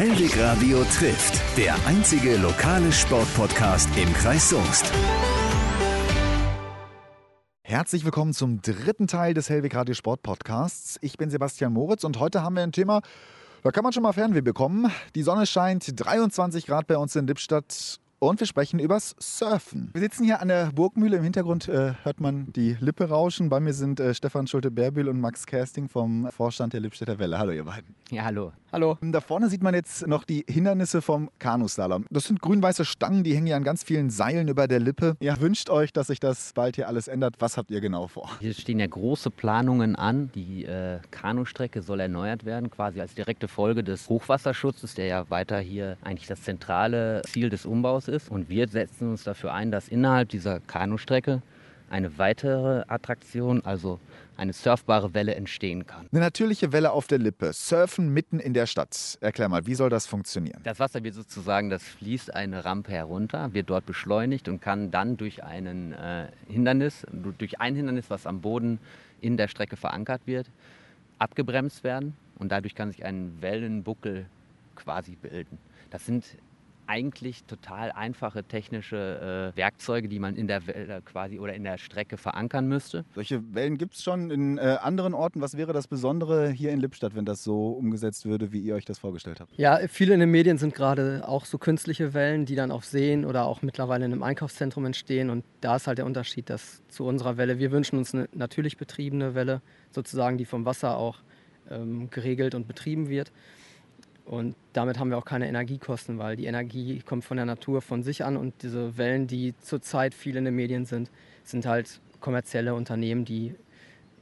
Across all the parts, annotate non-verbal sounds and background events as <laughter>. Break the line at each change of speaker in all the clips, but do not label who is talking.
Hellweg Radio trifft, der einzige lokale Sportpodcast im Kreis Soest.
Herzlich willkommen zum dritten Teil des Hellweg Radio Sport Podcasts. Ich bin Sebastian Moritz und heute haben wir ein Thema, da kann man schon mal Fernweh bekommen. Die Sonne scheint, 23 Grad bei uns in Lippstadt und wir sprechen übers Surfen. Wir sitzen hier an der Burgmühle. Im Hintergrund äh, hört man die Lippe rauschen. Bei mir sind äh, Stefan Schulte-Berbühl und Max Kersting vom Vorstand der Lippstädter Welle. Hallo, ihr beiden.
Ja, hallo.
Hallo. Da vorne sieht man jetzt noch die Hindernisse vom Kanuslalom. Das sind grün-weiße Stangen, die hängen ja an ganz vielen Seilen über der Lippe. Ihr wünscht euch, dass sich das bald hier alles ändert. Was habt ihr genau vor?
Hier stehen ja große Planungen an. Die äh, Kanustrecke soll erneuert werden, quasi als direkte Folge des Hochwasserschutzes, der ja weiter hier eigentlich das zentrale Ziel des Umbaus ist. Und wir setzen uns dafür ein, dass innerhalb dieser Kanustrecke eine weitere Attraktion, also eine surfbare Welle entstehen kann.
Eine natürliche Welle auf der Lippe, surfen mitten in der Stadt. Erklär mal, wie soll das funktionieren?
Das Wasser wird sozusagen, das fließt eine Rampe herunter, wird dort beschleunigt und kann dann durch einen äh, Hindernis, durch ein Hindernis, was am Boden in der Strecke verankert wird, abgebremst werden und dadurch kann sich ein Wellenbuckel quasi bilden. Das sind eigentlich total einfache technische äh, Werkzeuge, die man in der Welle quasi oder in der Strecke verankern müsste.
Solche Wellen gibt es schon in äh, anderen Orten. Was wäre das Besondere hier in Lippstadt, wenn das so umgesetzt würde, wie ihr euch das vorgestellt habt?
Ja, viele in den Medien sind gerade auch so künstliche Wellen, die dann auf Seen oder auch mittlerweile in einem Einkaufszentrum entstehen. Und da ist halt der Unterschied dass zu unserer Welle. Wir wünschen uns eine natürlich betriebene Welle, sozusagen, die vom Wasser auch ähm, geregelt und betrieben wird. Und damit haben wir auch keine Energiekosten, weil die Energie kommt von der Natur von sich an und diese Wellen, die zurzeit viel in den Medien sind, sind halt kommerzielle Unternehmen, die,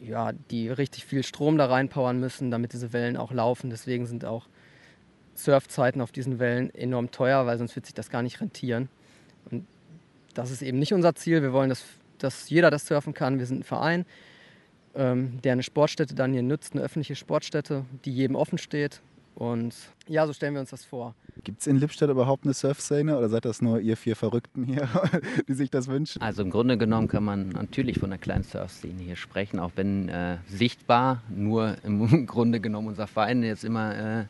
ja, die richtig viel Strom da reinpowern müssen, damit diese Wellen auch laufen. Deswegen sind auch Surfzeiten auf diesen Wellen enorm teuer, weil sonst wird sich das gar nicht rentieren. Und das ist eben nicht unser Ziel. Wir wollen, dass, dass jeder das surfen kann. Wir sind ein Verein, ähm, der eine Sportstätte dann hier nützt, eine öffentliche Sportstätte, die jedem offen steht und ja, so stellen wir uns das vor.
Gibt es in Lippstadt überhaupt eine Surfszene oder seid das nur ihr vier Verrückten hier, <laughs> die sich das wünschen?
Also im Grunde genommen kann man natürlich von einer kleinen Surfszene hier sprechen, auch wenn äh, sichtbar nur im <laughs> Grunde genommen unser Verein jetzt immer äh,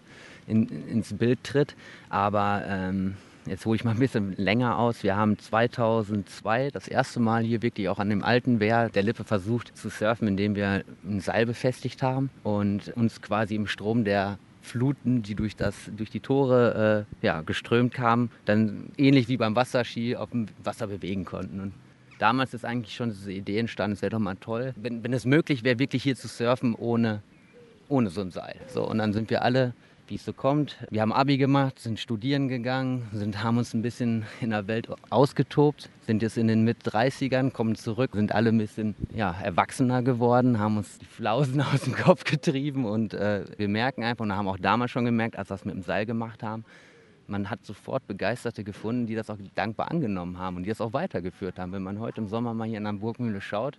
in, ins Bild tritt. Aber ähm, Jetzt hole ich mal ein bisschen länger aus. Wir haben 2002 das erste Mal hier wirklich auch an dem alten Wehr der Lippe versucht zu surfen, indem wir ein Seil befestigt haben und uns quasi im Strom der Fluten, die durch, das, durch die Tore äh, ja, geströmt kamen, dann ähnlich wie beim Wasserski auf dem Wasser bewegen konnten. Und damals ist eigentlich schon diese Idee entstanden, es wäre doch mal toll, wenn, wenn es möglich wäre, wirklich hier zu surfen ohne, ohne so ein Seil. So, und dann sind wir alle wie es so kommt. Wir haben Abi gemacht, sind studieren gegangen, sind, haben uns ein bisschen in der Welt ausgetobt, sind jetzt in den Mit-30ern, kommen zurück, sind alle ein bisschen ja, erwachsener geworden, haben uns die Flausen <laughs> aus dem Kopf getrieben und äh, wir merken einfach und haben auch damals schon gemerkt, als wir es mit dem Seil gemacht haben, man hat sofort Begeisterte gefunden, die das auch dankbar angenommen haben und die das auch weitergeführt haben. Wenn man heute im Sommer mal hier in der Burgmühle schaut,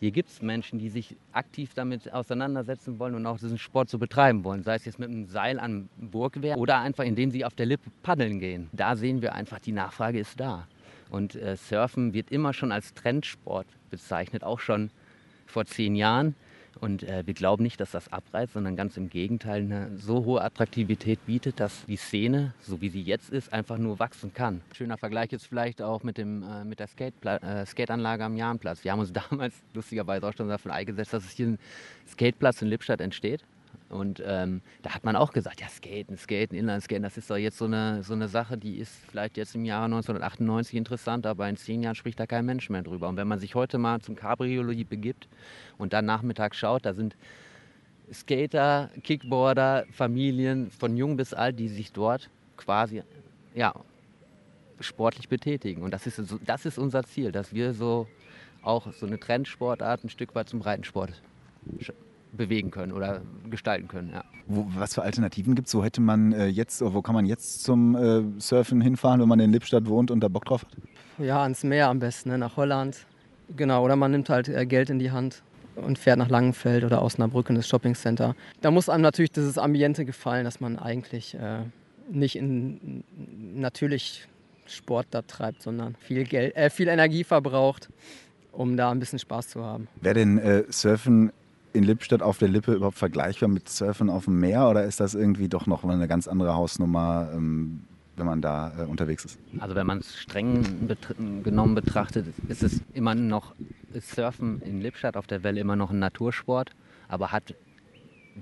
hier gibt es Menschen, die sich aktiv damit auseinandersetzen wollen und auch diesen Sport so betreiben wollen. Sei es jetzt mit einem Seil am Burgwehr oder einfach indem sie auf der Lippe paddeln gehen. Da sehen wir einfach, die Nachfrage ist da. Und äh, Surfen wird immer schon als Trendsport bezeichnet, auch schon vor zehn Jahren. Und äh, wir glauben nicht, dass das abreißt, sondern ganz im Gegenteil eine so hohe Attraktivität bietet, dass die Szene, so wie sie jetzt ist, einfach nur wachsen kann. Schöner Vergleich jetzt vielleicht auch mit, dem, äh, mit der Skatepla äh, Skateanlage am Jahnplatz. Wir haben uns <laughs> damals lustigerweise auch schon dafür eingesetzt, dass es hier ein Skateplatz in Lippstadt entsteht. Und ähm, da hat man auch gesagt, ja, Skaten, Skaten, Inlineskaten, das ist doch jetzt so eine, so eine Sache, die ist vielleicht jetzt im Jahre 1998 interessant, aber in zehn Jahren spricht da kein Mensch mehr drüber. Und wenn man sich heute mal zum Cabriologie begibt und dann nachmittags schaut, da sind Skater, Kickboarder, Familien von jung bis alt, die sich dort quasi ja, sportlich betätigen. Und das ist, das ist unser Ziel, dass wir so auch so eine Trendsportart ein Stück weit zum Reitensport bewegen können oder gestalten können. Ja.
Wo, was für Alternativen gibt es? Wo hätte man äh, jetzt, wo kann man jetzt zum äh, Surfen hinfahren, wenn man in Lippstadt wohnt und da Bock drauf hat?
Ja, ans Meer am besten, ne? nach Holland. Genau, oder man nimmt halt äh, Geld in die Hand und fährt nach Langenfeld oder Osnabrück in das Shoppingcenter. Da muss einem natürlich dieses Ambiente gefallen, dass man eigentlich äh, nicht in natürlich Sport da treibt, sondern viel Geld, äh, viel Energie verbraucht, um da ein bisschen Spaß zu haben.
Wäre denn äh, Surfen in Lippstadt auf der Lippe überhaupt vergleichbar mit Surfen auf dem Meer oder ist das irgendwie doch noch eine ganz andere Hausnummer, ähm, wenn man da äh, unterwegs ist?
Also wenn man es streng betr genommen betrachtet, ist es immer noch, ist Surfen in Lippstadt auf der Welle immer noch ein Natursport, aber hat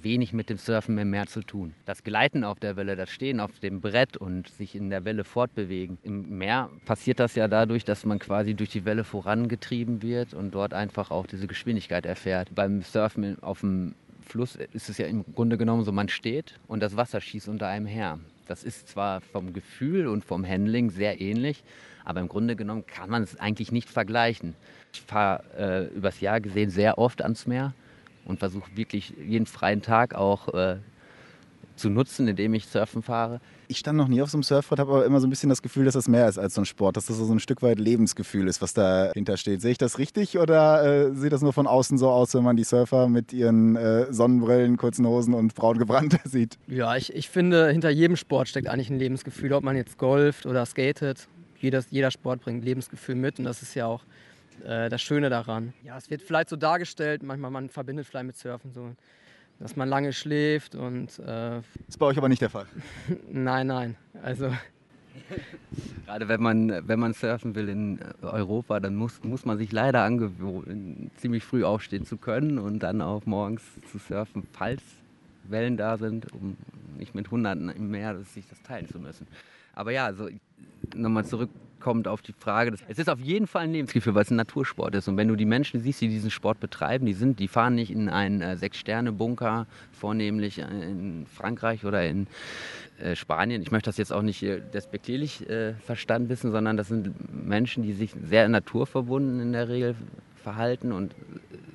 wenig mit dem Surfen im Meer zu tun. Das Gleiten auf der Welle, das Stehen auf dem Brett und sich in der Welle fortbewegen. Im Meer passiert das ja dadurch, dass man quasi durch die Welle vorangetrieben wird und dort einfach auch diese Geschwindigkeit erfährt. Beim Surfen auf dem Fluss ist es ja im Grunde genommen so, man steht und das Wasser schießt unter einem her. Das ist zwar vom Gefühl und vom Handling sehr ähnlich, aber im Grunde genommen kann man es eigentlich nicht vergleichen. Ich fahre äh, übers Jahr gesehen sehr oft ans Meer und versuche wirklich jeden freien Tag auch äh, zu nutzen, indem ich surfen fahre.
Ich stand noch nie auf so einem Surfbrett, habe aber immer so ein bisschen das Gefühl, dass das mehr ist als so ein Sport, dass das so ein Stück weit Lebensgefühl ist, was dahinter steht. Sehe ich das richtig oder äh, sieht das nur von außen so aus, wenn man die Surfer mit ihren äh, Sonnenbrillen, kurzen Hosen und braun gebrannt <laughs> sieht?
Ja, ich, ich finde, hinter jedem Sport steckt eigentlich ein Lebensgefühl, ob man jetzt golft oder skatet. Jeder, jeder Sport bringt Lebensgefühl mit und das ist ja auch äh, das Schöne daran. Ja, es wird vielleicht so dargestellt, manchmal man verbindet vielleicht mit Surfen so, dass man lange schläft und. Äh,
ist bei euch aber nicht der Fall. <laughs>
nein, nein. Also. <laughs>
Gerade wenn man, wenn man surfen will in Europa, dann muss, muss man sich leider angewöhnen, ziemlich früh aufstehen zu können und dann auch morgens zu surfen, falls Wellen da sind, um nicht mit Hunderten im Meer sich das teilen zu müssen. Aber ja, also nochmal zurück kommt auf die Frage. Es ist auf jeden Fall ein Lebensgefühl, weil es ein Natursport ist. Und wenn du die Menschen siehst, die diesen Sport betreiben, die sind, die fahren nicht in einen äh, Sechs-Sterne-Bunker, vornehmlich in Frankreich oder in äh, Spanien. Ich möchte das jetzt auch nicht äh, despektierlich äh, verstanden wissen, sondern das sind Menschen, die sich sehr naturverbunden in der Regel verhalten und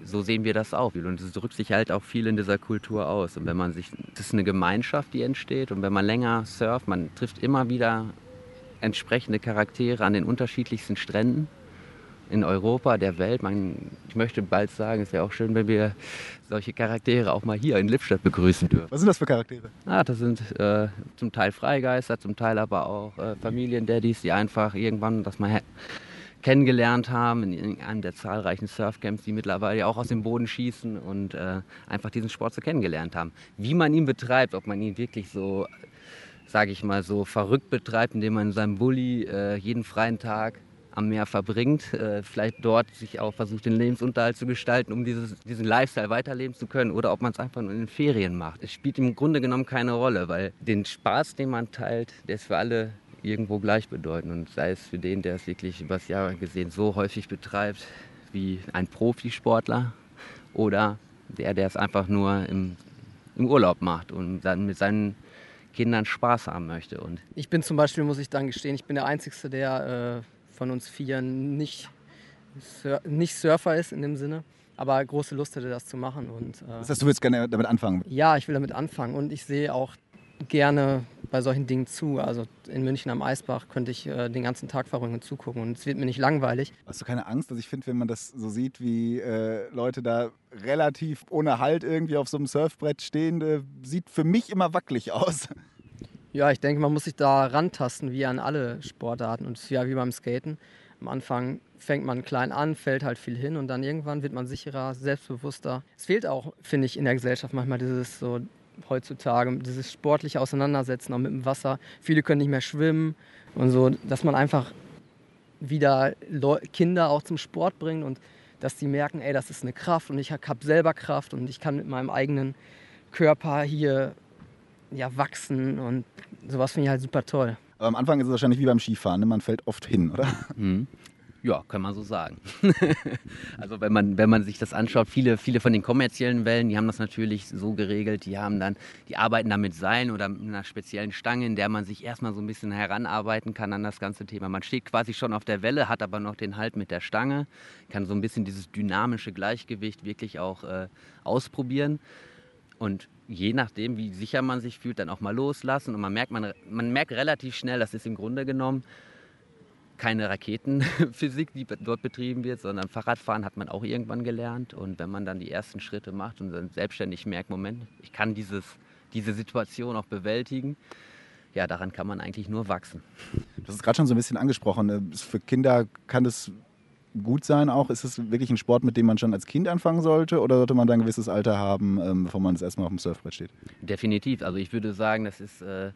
so sehen wir das auch. Und es drückt sich halt auch viel in dieser Kultur aus. Und wenn man sich, das ist eine Gemeinschaft, die entsteht. Und wenn man länger surft, man trifft immer wieder entsprechende Charaktere an den unterschiedlichsten Stränden in Europa, der Welt. Man, ich möchte bald sagen, es wäre auch schön, wenn wir solche Charaktere auch mal hier in Lippstadt begrüßen dürfen.
Was sind das für Charaktere?
Ah, das sind äh, zum Teil Freigeister, zum Teil aber auch äh, Familiendaddys, die einfach irgendwann das mal kennengelernt haben in einem der zahlreichen Surfcamps, die mittlerweile auch aus dem Boden schießen und äh, einfach diesen Sport so kennengelernt haben. Wie man ihn betreibt, ob man ihn wirklich so sage ich mal, so verrückt betreibt, indem man in seinem Bulli äh, jeden freien Tag am Meer verbringt, äh, vielleicht dort sich auch versucht, den Lebensunterhalt zu gestalten, um dieses, diesen Lifestyle weiterleben zu können, oder ob man es einfach nur in den Ferien macht. Es spielt im Grunde genommen keine Rolle, weil den Spaß, den man teilt, der ist für alle irgendwo gleichbedeutend. Und sei es für den, der es wirklich übers Jahr gesehen so häufig betreibt wie ein Profisportler, oder der, der es einfach nur im, im Urlaub macht und dann mit seinen Kindern Spaß haben möchte. Und
ich bin zum Beispiel, muss ich dann gestehen, ich bin der Einzige, der äh, von uns vier nicht, Sur nicht Surfer ist in dem Sinne, aber große Lust hätte, das zu machen. Und,
äh, das heißt, du willst gerne damit anfangen?
Ja, ich will damit anfangen und ich sehe auch gerne bei solchen Dingen zu. Also in München am Eisbach könnte ich äh, den ganzen Tag verrückt und zugucken und es wird mir nicht langweilig.
Hast du keine Angst? Also ich finde, wenn man das so sieht, wie äh, Leute da relativ ohne Halt irgendwie auf so einem Surfbrett stehen, äh, sieht für mich immer wackelig aus.
Ja, ich denke, man muss sich da rantasten, wie an alle Sportarten. Und es ist ja wie beim Skaten. Am Anfang fängt man klein an, fällt halt viel hin und dann irgendwann wird man sicherer, selbstbewusster. Es fehlt auch, finde ich, in der Gesellschaft manchmal dieses so heutzutage, dieses sportliche Auseinandersetzen auch mit dem Wasser. Viele können nicht mehr schwimmen und so, dass man einfach wieder Kinder auch zum Sport bringt und dass die merken, ey, das ist eine Kraft und ich habe selber Kraft und ich kann mit meinem eigenen Körper hier ja, wachsen und sowas finde ich halt super toll.
Aber am Anfang ist es wahrscheinlich wie beim Skifahren, ne? man fällt oft hin, oder? Mhm.
Ja, kann man so sagen. <laughs> also wenn man, wenn man sich das anschaut, viele, viele von den kommerziellen Wellen, die haben das natürlich so geregelt, die haben dann, die arbeiten da mit Seilen oder mit einer speziellen Stange, in der man sich erstmal so ein bisschen heranarbeiten kann an das ganze Thema. Man steht quasi schon auf der Welle, hat aber noch den Halt mit der Stange, kann so ein bisschen dieses dynamische Gleichgewicht wirklich auch äh, ausprobieren. Und je nachdem, wie sicher man sich fühlt, dann auch mal loslassen. Und man merkt, man, man merkt relativ schnell, das ist im Grunde genommen keine Raketenphysik, die dort betrieben wird, sondern Fahrradfahren hat man auch irgendwann gelernt. Und wenn man dann die ersten Schritte macht und dann selbstständig merkt, Moment, ich kann dieses, diese Situation auch bewältigen, ja, daran kann man eigentlich nur wachsen.
Das ist gerade schon so ein bisschen angesprochen. Für Kinder kann das gut sein auch? Ist es wirklich ein Sport, mit dem man schon als Kind anfangen sollte oder sollte man da ein gewisses Alter haben, ähm, bevor man das erstmal auf dem Surfbrett steht?
Definitiv. Also ich würde sagen, das ist äh,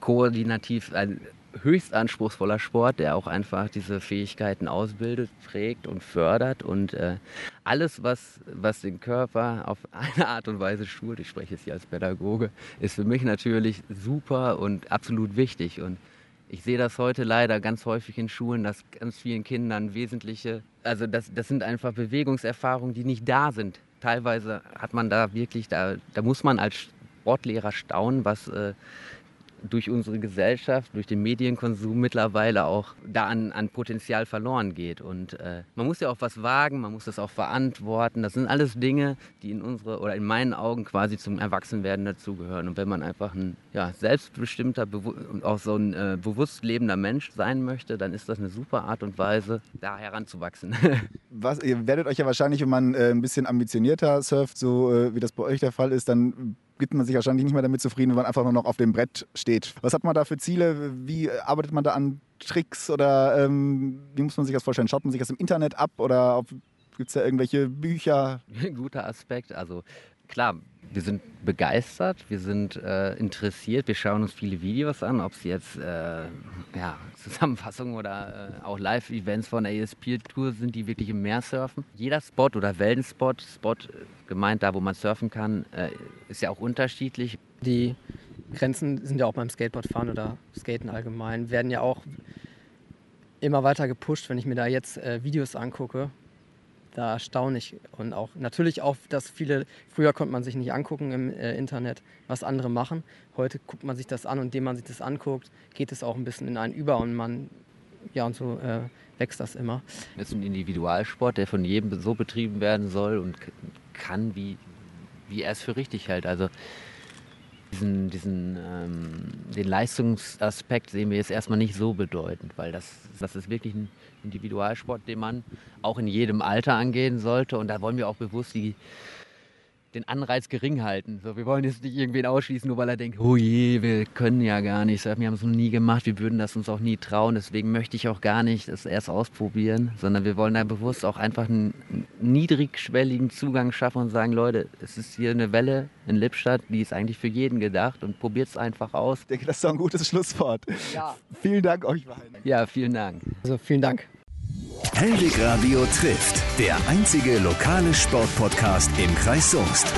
koordinativ ein höchst anspruchsvoller Sport, der auch einfach diese Fähigkeiten ausbildet, prägt und fördert und äh, alles, was, was den Körper auf <laughs> eine Art und Weise schult, ich spreche jetzt hier als Pädagoge, ist für mich natürlich super und absolut wichtig und ich sehe das heute leider ganz häufig in Schulen, dass ganz vielen Kindern wesentliche, also das, das sind einfach Bewegungserfahrungen, die nicht da sind. Teilweise hat man da wirklich, da, da muss man als Sportlehrer staunen, was äh, durch unsere Gesellschaft, durch den Medienkonsum mittlerweile auch da an, an Potenzial verloren geht. Und äh, man muss ja auch was wagen, man muss das auch verantworten. Das sind alles Dinge, die in unsere oder in meinen Augen quasi zum Erwachsenwerden dazugehören. Und wenn man einfach ein ja, selbstbestimmter und auch so ein äh, bewusst lebender Mensch sein möchte, dann ist das eine super Art und Weise, da heranzuwachsen. <laughs>
was, ihr werdet euch ja wahrscheinlich, wenn man äh, ein bisschen ambitionierter surft, so äh, wie das bei euch der Fall ist, dann gibt man sich wahrscheinlich nicht mehr damit zufrieden, wenn man einfach nur noch auf dem Brett steht. Was hat man da für Ziele? Wie arbeitet man da an Tricks oder ähm, wie muss man sich das vorstellen? Schaut man sich das im Internet ab oder gibt es da irgendwelche Bücher? <laughs>
Guter Aspekt. Also klar, wir sind begeistert, wir sind äh, interessiert, wir schauen uns viele Videos an, ob es jetzt äh, ja, <laughs> Zusammenfassungen oder äh, auch Live-Events von der ESP-Tour sind, die wirklich im Meer surfen. Jeder Spot oder Wellenspot, Spot gemeint da, wo man surfen kann, äh, ist ja auch unterschiedlich.
Die Grenzen sind ja auch beim Skateboardfahren oder Skaten allgemein, werden ja auch immer weiter gepusht, wenn ich mir da jetzt äh, Videos angucke da staune ich. Und auch natürlich auch, dass viele, früher konnte man sich nicht angucken im äh, Internet, was andere machen. Heute guckt man sich das an und indem man sich das anguckt, geht es auch ein bisschen in einen über und man, ja, und so äh, wächst das immer.
Das ist ein Individualsport, der von jedem so betrieben werden soll und kann, wie, wie er es für richtig hält. Also diesen, diesen ähm, den Leistungsaspekt sehen wir jetzt erstmal nicht so bedeutend, weil das, das ist wirklich ein Individualsport, den man auch in jedem Alter angehen sollte. Und da wollen wir auch bewusst die, den Anreiz gering halten. So, wir wollen jetzt nicht irgendwen ausschließen, nur weil er denkt, oh je, wir können ja gar nicht. Wir haben es noch nie gemacht, wir würden das uns auch nie trauen. Deswegen möchte ich auch gar nicht das erst ausprobieren, sondern wir wollen da bewusst auch einfach einen niedrigschwelligen Zugang schaffen und sagen, Leute, es ist hier eine Welle in Lippstadt, die ist eigentlich für jeden gedacht und probiert es einfach aus.
Ich denke, das ist doch ein gutes Schlusswort. Ja. Vielen Dank euch beiden.
Ja, vielen Dank.
Also vielen Dank.
Hellweg Radio trifft, der einzige lokale Sportpodcast im Kreis Soest.